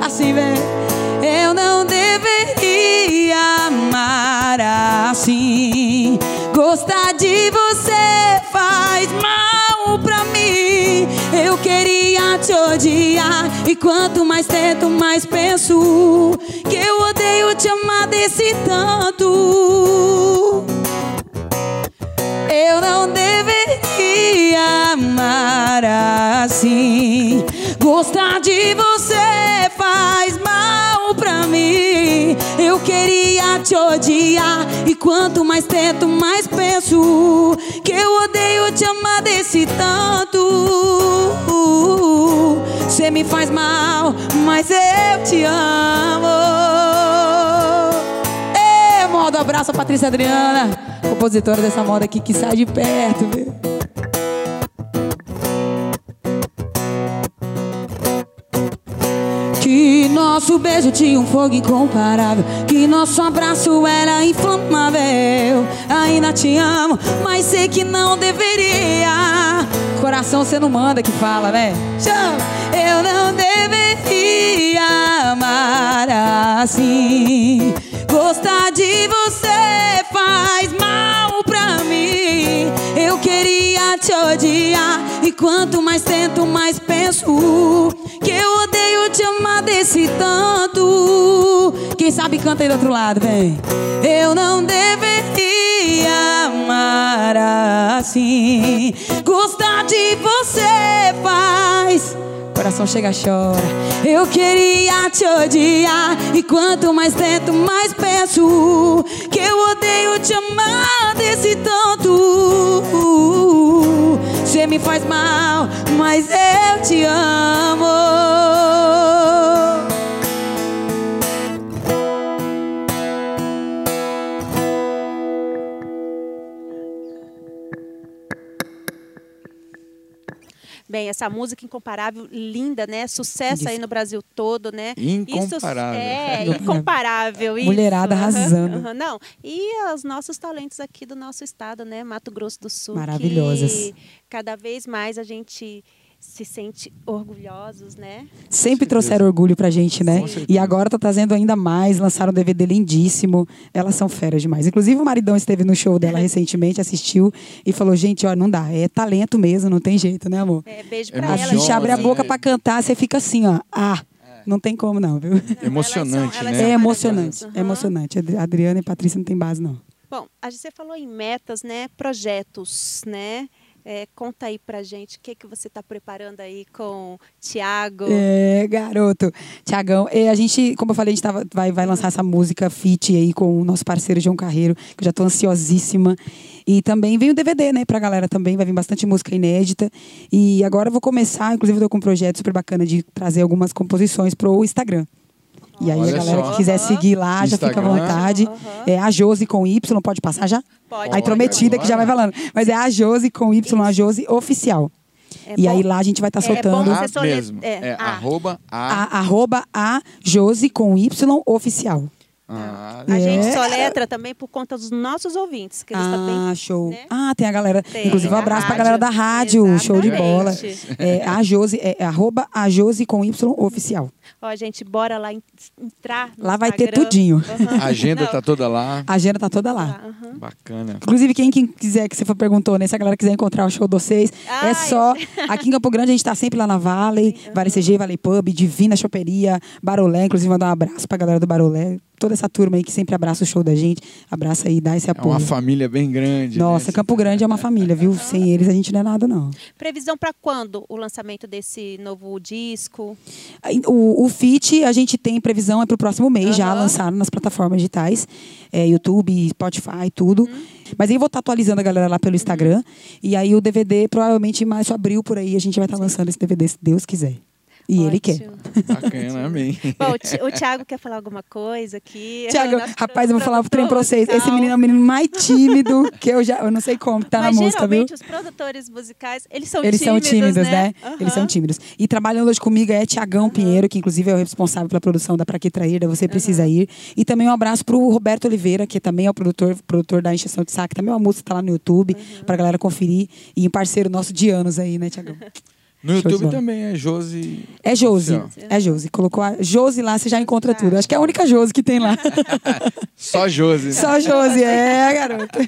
[SPEAKER 3] Assim, vem. Eu não deveria amar assim. Gostar de você faz mal pra mim. Eu queria te odiar. E quanto mais tento, mais penso que eu odeio te amar desse tanto. Eu não deveria amar assim. Gostar de você queria te odiar. E quanto mais tento, mais penso que eu odeio te amar desse tanto. Você me faz mal, mas eu te amo. Ê, moda abraço a Patrícia Adriana, compositora dessa moda aqui que sai de perto, viu? Que nosso beijo tinha um fogo incomparável. Que nosso abraço era inflamável. Ainda te amo, mas sei que não deveria. Coração você não manda que fala, né? Eu não deveria amar assim. Gostar de você faz mal pra mim. Eu queria te odiar. E quanto mais tento, mais penso que eu odeio te amar desse tanto. Quem sabe canta aí do outro lado, vem. Eu não deveria amar assim. Gostar de você faz. Coração chega, chora. Eu queria te odiar. E quanto mais tento, mais penso que eu odeio te amar desse tanto. Você me faz mal, mas eu te amo.
[SPEAKER 1] Bem, essa música incomparável, linda, né? Sucesso aí no Brasil todo, né?
[SPEAKER 2] Incomparável.
[SPEAKER 1] Isso, é,
[SPEAKER 3] Incomparável.
[SPEAKER 1] incomparável. isso.
[SPEAKER 3] Mulherada arrasando.
[SPEAKER 1] aham. Não, e os nossos talentos aqui do nosso estado, né? Mato Grosso do Sul.
[SPEAKER 3] Maravilhosas.
[SPEAKER 1] Que cada vez mais a gente se sente orgulhosos, né?
[SPEAKER 3] Sempre trouxeram orgulho pra gente, né? E agora tá trazendo ainda mais, lançaram um DVD lindíssimo. Elas são feras demais. Inclusive o maridão esteve no show dela recentemente, assistiu e falou: gente, ó, não dá, é talento mesmo, não tem jeito, né, amor?
[SPEAKER 1] É, beijo
[SPEAKER 2] É
[SPEAKER 1] pra
[SPEAKER 3] A
[SPEAKER 1] ela.
[SPEAKER 3] gente abre a
[SPEAKER 2] né?
[SPEAKER 3] boca pra cantar, você fica assim, ó. Ah, não tem como não, viu?
[SPEAKER 2] Emocionante,
[SPEAKER 1] elas
[SPEAKER 2] né?
[SPEAKER 1] são
[SPEAKER 3] É emocionante,
[SPEAKER 1] maravilhosas.
[SPEAKER 3] é emocionante. Adri- Adriana e Patrícia não tem base, não.
[SPEAKER 1] Bom, a gente falou em metas, né? Projetos, né? É, conta aí pra gente o que, que você está preparando aí com Tiago.
[SPEAKER 3] É, garoto. Tiagão, é, a gente, como eu falei, a gente tava- vai, vai lançar essa música feat aí com o nosso parceiro João Carreiro, que eu já tô ansiosíssima. E também vem o DVD, né, pra galera também, vai vir bastante música inédita. E agora eu vou começar, inclusive tô com um projeto super bacana de trazer algumas composições pro Instagram. E aí
[SPEAKER 2] Olha
[SPEAKER 3] a galera
[SPEAKER 2] só.
[SPEAKER 3] que quiser seguir lá, já fica à
[SPEAKER 2] Instagram.
[SPEAKER 3] vontade. É a Josi com Y, pode passar já?
[SPEAKER 1] Pode.
[SPEAKER 3] A intrometida que já vai falando. Mas é a Josi com Y, a Josi oficial.
[SPEAKER 1] É
[SPEAKER 3] e
[SPEAKER 1] bom-
[SPEAKER 3] aí lá a gente vai estar
[SPEAKER 1] é bom
[SPEAKER 3] soltando.
[SPEAKER 1] você
[SPEAKER 2] A
[SPEAKER 1] sole-
[SPEAKER 2] mesmo.
[SPEAKER 1] é,
[SPEAKER 2] É,
[SPEAKER 1] a.
[SPEAKER 2] arroba a.
[SPEAKER 3] A, arroba a Josi com Y oficial.
[SPEAKER 2] Ah,
[SPEAKER 1] A gente
[SPEAKER 3] É.
[SPEAKER 1] soletra também por conta dos nossos ouvintes, que eles
[SPEAKER 3] Ah,
[SPEAKER 1] também.
[SPEAKER 3] show.
[SPEAKER 1] né?
[SPEAKER 3] Ah, tem a galera.
[SPEAKER 1] Tem.
[SPEAKER 3] Inclusive, um
[SPEAKER 1] A
[SPEAKER 3] abraço pra
[SPEAKER 1] rádio.
[SPEAKER 3] galera da rádio. Show de bola.
[SPEAKER 1] Exatamente.
[SPEAKER 3] É, a Josi, é, arroba a Josi com Y oficial.
[SPEAKER 1] Ó, gente, bora lá en- entrar. no
[SPEAKER 3] Lá vai ter
[SPEAKER 1] Instagram.
[SPEAKER 3] tudinho.
[SPEAKER 1] Aham.
[SPEAKER 2] a agenda
[SPEAKER 1] Não,
[SPEAKER 2] tá toda lá.
[SPEAKER 3] A agenda tá toda lá.
[SPEAKER 1] aham.
[SPEAKER 2] Bacana.
[SPEAKER 3] Inclusive, quem, quem quiser, que você for perguntou, né? Se a galera quiser encontrar o show de vocês,
[SPEAKER 1] Ai.
[SPEAKER 3] é só. Aqui em Campo Grande, a gente tá sempre lá na Valley, Vale CG, Valley Pub, Divina Choperia, Barolé. Inclusive, mandar um abraço pra galera do Barolé. Toda essa turma aí que sempre abraça o show da gente. Abraça aí, dá esse
[SPEAKER 2] É
[SPEAKER 3] apoio.
[SPEAKER 2] uma família bem grande.
[SPEAKER 3] Nossa,
[SPEAKER 2] né?
[SPEAKER 3] Campo Grande é uma família, viu? Sem eles a gente não é nada, não.
[SPEAKER 1] Previsão para quando o lançamento desse novo disco?
[SPEAKER 3] Aí, O, o FIT, a gente tem previsão, é para o próximo mês já
[SPEAKER 1] Aham.
[SPEAKER 3] lançar nas plataformas digitais, é, YouTube, Spotify, tudo.
[SPEAKER 1] Uhum.
[SPEAKER 3] Mas aí eu vou estar atualizando a galera lá pelo Instagram. E aí o DVD, provavelmente em março, abril, por aí, a gente vai estar lançando esse DVD, se Deus quiser. E ele quer.
[SPEAKER 1] Ótimo.
[SPEAKER 2] Bacana, amém.
[SPEAKER 1] Bom, o Thiago quer falar alguma coisa aqui?
[SPEAKER 3] Tiago,
[SPEAKER 1] Nosso
[SPEAKER 3] rapaz, eu vou falar o trem pra vocês. Esse menino é o menino mais tímido que eu já. Eu não sei como, tá
[SPEAKER 1] Mas
[SPEAKER 3] na música, viu?
[SPEAKER 1] geralmente os produtores musicais, eles são
[SPEAKER 3] Eles
[SPEAKER 1] tímidos,
[SPEAKER 3] são tímidos, né?
[SPEAKER 1] Aham.
[SPEAKER 3] Eles são tímidos. E trabalhando hoje comigo é Tiagão Pinheiro, que inclusive é o responsável pela produção da Pra Que Trair, da Você Precisa Ir. E também um abraço pro Roberto Oliveira, que também é o produtor, produtor da Encheção de Saco. Também é uma música que tá lá no YouTube, pra galera conferir. E um parceiro nosso de anos aí, né, Tiagão?
[SPEAKER 2] No YouTube também é Josi.
[SPEAKER 3] É Josi. É Josi. Colocou a Josi lá, você já encontra tudo. Acho que é a única Josi que tem lá.
[SPEAKER 2] Só Josi. né?
[SPEAKER 3] Só Josi, é, garota.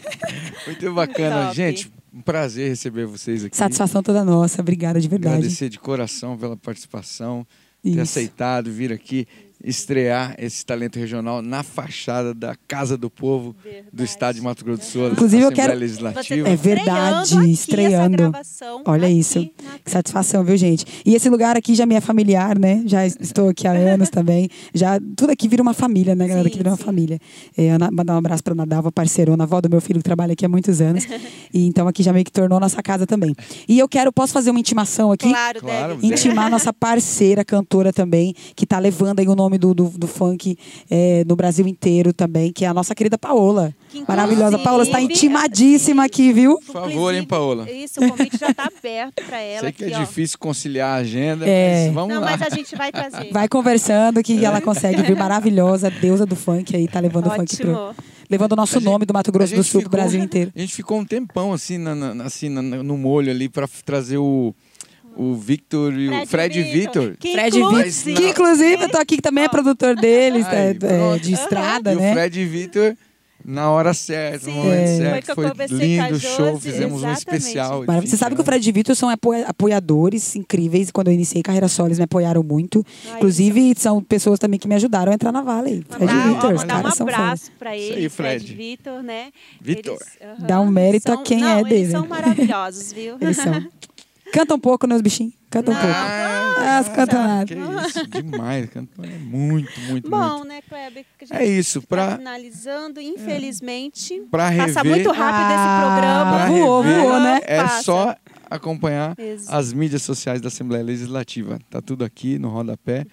[SPEAKER 2] Muito bacana.
[SPEAKER 1] Top.
[SPEAKER 2] Gente, um prazer receber vocês aqui.
[SPEAKER 3] Satisfação toda nossa. Obrigada de verdade.
[SPEAKER 2] Agradecer de coração pela participação, ter
[SPEAKER 3] Isso.
[SPEAKER 2] aceitado vir aqui estrear esse talento regional na fachada da Casa do Povo do Estado de Mato Grosso do Sul,
[SPEAKER 3] Inclusive, eu
[SPEAKER 2] Assembleia
[SPEAKER 3] quero-
[SPEAKER 2] Legislativa.
[SPEAKER 3] É verdade,
[SPEAKER 1] estreando aqui
[SPEAKER 3] estreando.
[SPEAKER 1] essa gravação
[SPEAKER 3] Olha
[SPEAKER 1] aqui
[SPEAKER 3] isso.
[SPEAKER 1] na-
[SPEAKER 3] Que satisfação, viu, gente? E esse lugar aqui já me é familiar, né? Já estou aqui há anos também. Já tudo aqui vira uma família, né, galera?
[SPEAKER 1] Sim,
[SPEAKER 3] aqui vira uma
[SPEAKER 1] sim.
[SPEAKER 3] família. É, mandar um abraço para Ana Dalva, parceirona, avó do meu filho que trabalha aqui há muitos anos. e então aqui já meio que tornou nossa casa também. E eu quero, posso fazer uma intimação aqui?
[SPEAKER 1] Claro,
[SPEAKER 2] Claro,
[SPEAKER 1] deve.
[SPEAKER 3] intimar nossa parceira cantora também, que está levando aí o nome do, do, do funk é, no Brasil inteiro também, que é a nossa querida Paola.
[SPEAKER 1] Que,
[SPEAKER 3] Maravilhosa. Paola está intimadíssima aqui, viu?
[SPEAKER 2] Por favor, hein, Paola?
[SPEAKER 1] Isso, o convite já está aberto para ela.
[SPEAKER 2] Sei que é
[SPEAKER 1] aqui, ó.
[SPEAKER 2] difícil conciliar a agenda,
[SPEAKER 3] É.
[SPEAKER 2] mas vamos
[SPEAKER 1] Não,
[SPEAKER 2] lá.
[SPEAKER 1] mas a gente vai trazer.
[SPEAKER 3] Vai conversando que ela consegue vir maravilhosa, deusa do funk aí, tá levando o funk pro,
[SPEAKER 1] Ótimo.
[SPEAKER 3] levando o nosso
[SPEAKER 2] gente-
[SPEAKER 3] nome do Mato Grosso do Sul pro
[SPEAKER 2] ficou-
[SPEAKER 3] Brasil inteiro.
[SPEAKER 2] A gente ficou um tempão assim, na, na- assim na- no molho ali para trazer o, o Victor e o Fred Victor.
[SPEAKER 1] Que
[SPEAKER 3] Fred
[SPEAKER 1] inclusive-
[SPEAKER 3] Vitor, que inclusive eu tô aqui que também é produtor deles,
[SPEAKER 2] Ai,
[SPEAKER 3] é, é, de estrada,
[SPEAKER 2] E o
[SPEAKER 3] né?
[SPEAKER 2] Fred Victor na hora certa,
[SPEAKER 1] Sim,
[SPEAKER 2] no momento
[SPEAKER 3] É.
[SPEAKER 1] foi
[SPEAKER 2] certo.
[SPEAKER 1] que eu
[SPEAKER 2] Foi
[SPEAKER 1] a
[SPEAKER 2] lindo o show, fizemos um
[SPEAKER 1] exatamente.
[SPEAKER 2] especial. de
[SPEAKER 3] Maravilha. Você
[SPEAKER 2] 20
[SPEAKER 3] sabe que o. Fred e Vitor são apoia- apoiadores incríveis. Quando eu iniciei carreira solis, me apoiaram muito.
[SPEAKER 1] Ai,
[SPEAKER 3] Inclusive, são pessoas também que me ajudaram a entrar na Valley. Fred e
[SPEAKER 1] ó,
[SPEAKER 3] Vitor, os
[SPEAKER 1] mandar um
[SPEAKER 3] caras são foda.
[SPEAKER 1] abraço para
[SPEAKER 2] Isso
[SPEAKER 1] ele,
[SPEAKER 2] aí,
[SPEAKER 1] Fred,
[SPEAKER 2] Fred.
[SPEAKER 1] Vitor, né?
[SPEAKER 2] Vitor.
[SPEAKER 1] Eles, aham,
[SPEAKER 3] Dá um mérito a
[SPEAKER 1] são-
[SPEAKER 3] quem
[SPEAKER 1] não,
[SPEAKER 3] é
[SPEAKER 1] Eles
[SPEAKER 3] dele.
[SPEAKER 1] são maravilhosos, viu?
[SPEAKER 3] Eles são. Canta um pouco, né, os bichinhos? Canta um pouco. Ah, as canta nada.
[SPEAKER 2] Que isso, demais. Cantor é muito, muito,
[SPEAKER 1] Bom,
[SPEAKER 2] muito.
[SPEAKER 1] né, Kleber?
[SPEAKER 2] É isso,
[SPEAKER 1] tá
[SPEAKER 2] pra,
[SPEAKER 1] finalizando, infelizmente.
[SPEAKER 2] pra rever...
[SPEAKER 1] Passa muito rápido esse
[SPEAKER 3] Ah,
[SPEAKER 1] programa.
[SPEAKER 2] pra
[SPEAKER 3] voou,
[SPEAKER 2] rever,
[SPEAKER 3] voou, né?
[SPEAKER 2] É
[SPEAKER 1] Passa.
[SPEAKER 2] só acompanhar as mídias sociais da Assembleia Legislativa. Tá tudo aqui no rodapé,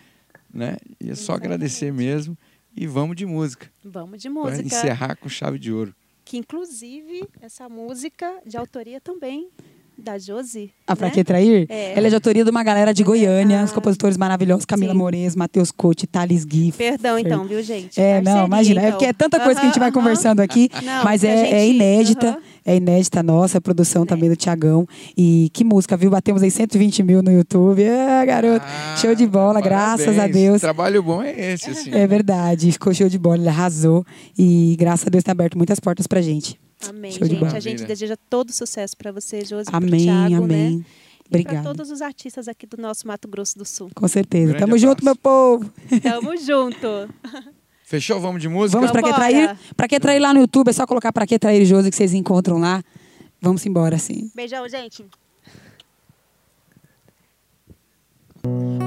[SPEAKER 2] né? E é só agradecer mesmo. E vamos de música.
[SPEAKER 1] Vamos de
[SPEAKER 2] Para
[SPEAKER 1] música.
[SPEAKER 2] encerrar com chave de ouro.
[SPEAKER 1] Que inclusive essa música de autoria também da Josi.
[SPEAKER 3] A Pra
[SPEAKER 1] né?
[SPEAKER 3] Que Trair?
[SPEAKER 1] É.
[SPEAKER 3] Ela é de autoria de uma galera de Goiânia,
[SPEAKER 1] Ah.
[SPEAKER 3] os compositores maravilhosos, Camila
[SPEAKER 1] Sim.
[SPEAKER 3] Moraes, Matheus Cote, Thales Giff.
[SPEAKER 1] Perdão, então, viu, gente?
[SPEAKER 3] É, não,
[SPEAKER 1] Parceria,
[SPEAKER 3] imagina. É
[SPEAKER 1] então.
[SPEAKER 3] porque é tanta coisa que a gente vai
[SPEAKER 1] Aham,
[SPEAKER 3] conversando aqui,
[SPEAKER 1] Não,
[SPEAKER 3] mas é, é
[SPEAKER 1] gente-
[SPEAKER 3] inédita.
[SPEAKER 1] aham.
[SPEAKER 3] É inédita nossa, a produção também do Tiagão. E que música, viu? Batemos aí 120 mil no YouTube. É, garoto,
[SPEAKER 2] Ah,
[SPEAKER 3] show de bola, graças a
[SPEAKER 2] parabéns.
[SPEAKER 3] Deus.
[SPEAKER 2] Trabalho bom é esse, assim.
[SPEAKER 3] É verdade, ficou show de bola, ele arrasou. E graças a Deus tem aberto muitas portas pra gente.
[SPEAKER 1] Amém,
[SPEAKER 3] Show
[SPEAKER 1] gente. A gente deseja todo sucesso para você, Josi, pro
[SPEAKER 3] Amém,
[SPEAKER 1] Thiago,
[SPEAKER 3] amém.
[SPEAKER 1] né? E para
[SPEAKER 3] Obrigada.
[SPEAKER 1] todos os artistas aqui do nosso Mato Grosso do Sul.
[SPEAKER 3] Com certeza.
[SPEAKER 2] Grande
[SPEAKER 3] Tamo
[SPEAKER 2] abraço.
[SPEAKER 3] junto, meu povo.
[SPEAKER 1] Tamo junto.
[SPEAKER 2] Fechou? Vamos de música?
[SPEAKER 3] Vamos pra que
[SPEAKER 1] Vambora.
[SPEAKER 3] trair? Pra que trair lá no YouTube? É só colocar pra que trair Josi que vocês encontram lá. Vamos embora, assim.
[SPEAKER 1] Beijão, gente.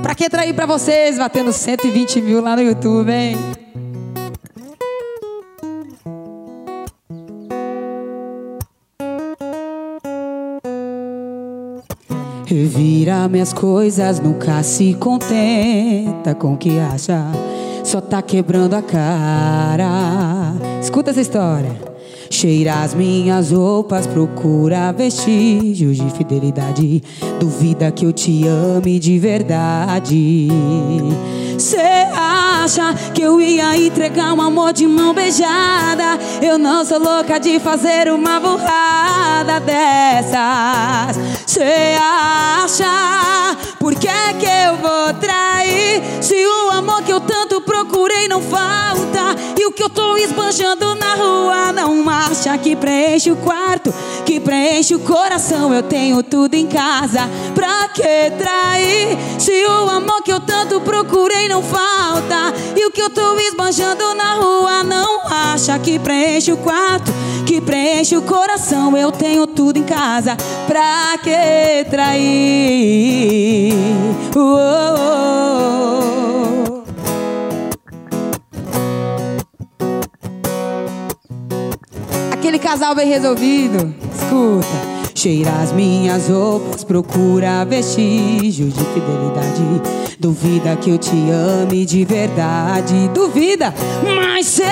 [SPEAKER 3] Pra que trair pra vocês? Batendo 120 mil lá no YouTube, hein? Revira minhas coisas, nunca se contenta com o que acha. Só tá quebrando a cara. Escuta essa história. Cheira as minhas roupas, procura vestígios de fidelidade. Duvida que eu te ame de verdade. Cê acha que eu ia entregar um amor de mão beijada? Eu não sou louca de fazer uma burrada dessas. Cê acha por que que eu vou trair? Se o amor que eu tanto procurei não falta e o que eu tô esbanjando na rua não acha que preenche o quarto, que preenche o coração. Eu tenho tudo em casa. Pra que trair? Se o amor que eu tanto procurei não falta e o que eu tô esbanjando na rua não acha que preenche o quarto, que preenche o coração. Eu tenho tudo em casa. Pra que trair? Uou. Aquele casal bem resolvido. Escuta. Cheira as minhas roupas, procura vestígios de fidelidade. Duvida que eu te ame de verdade. Duvida, mas cê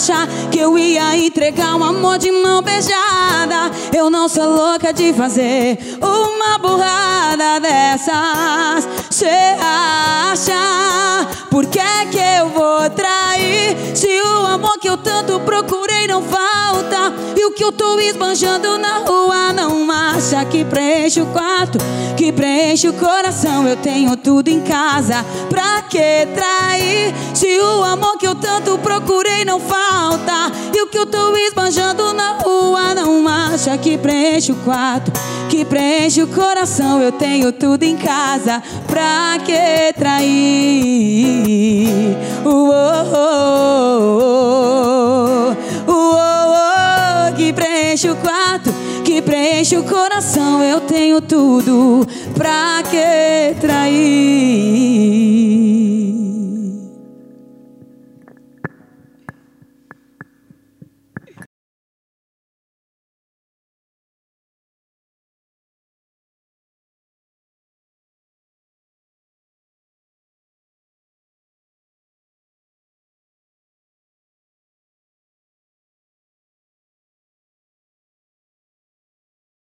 [SPEAKER 3] acha que eu ia entregar um amor de mão beijada? Eu não sou louca de fazer uma burrada dessas. Cê acha por que que eu vou trair? Se o amor que eu tanto procurei não falta e o que eu tô esbanjando na rua não acha que preenche o quarto, que preenche o coração. Eu tenho tudo em casa. Pra que trair? Se o amor que eu tanto procurei não falta e o que eu tô esbanjando na rua não acha que preenche o quarto, que preenche o coração. Eu tenho tudo em casa. Pra que trair? Uou, uou, uou, que preenche o quarto, que preenche o coração. Eu tenho tudo. Pra que trair?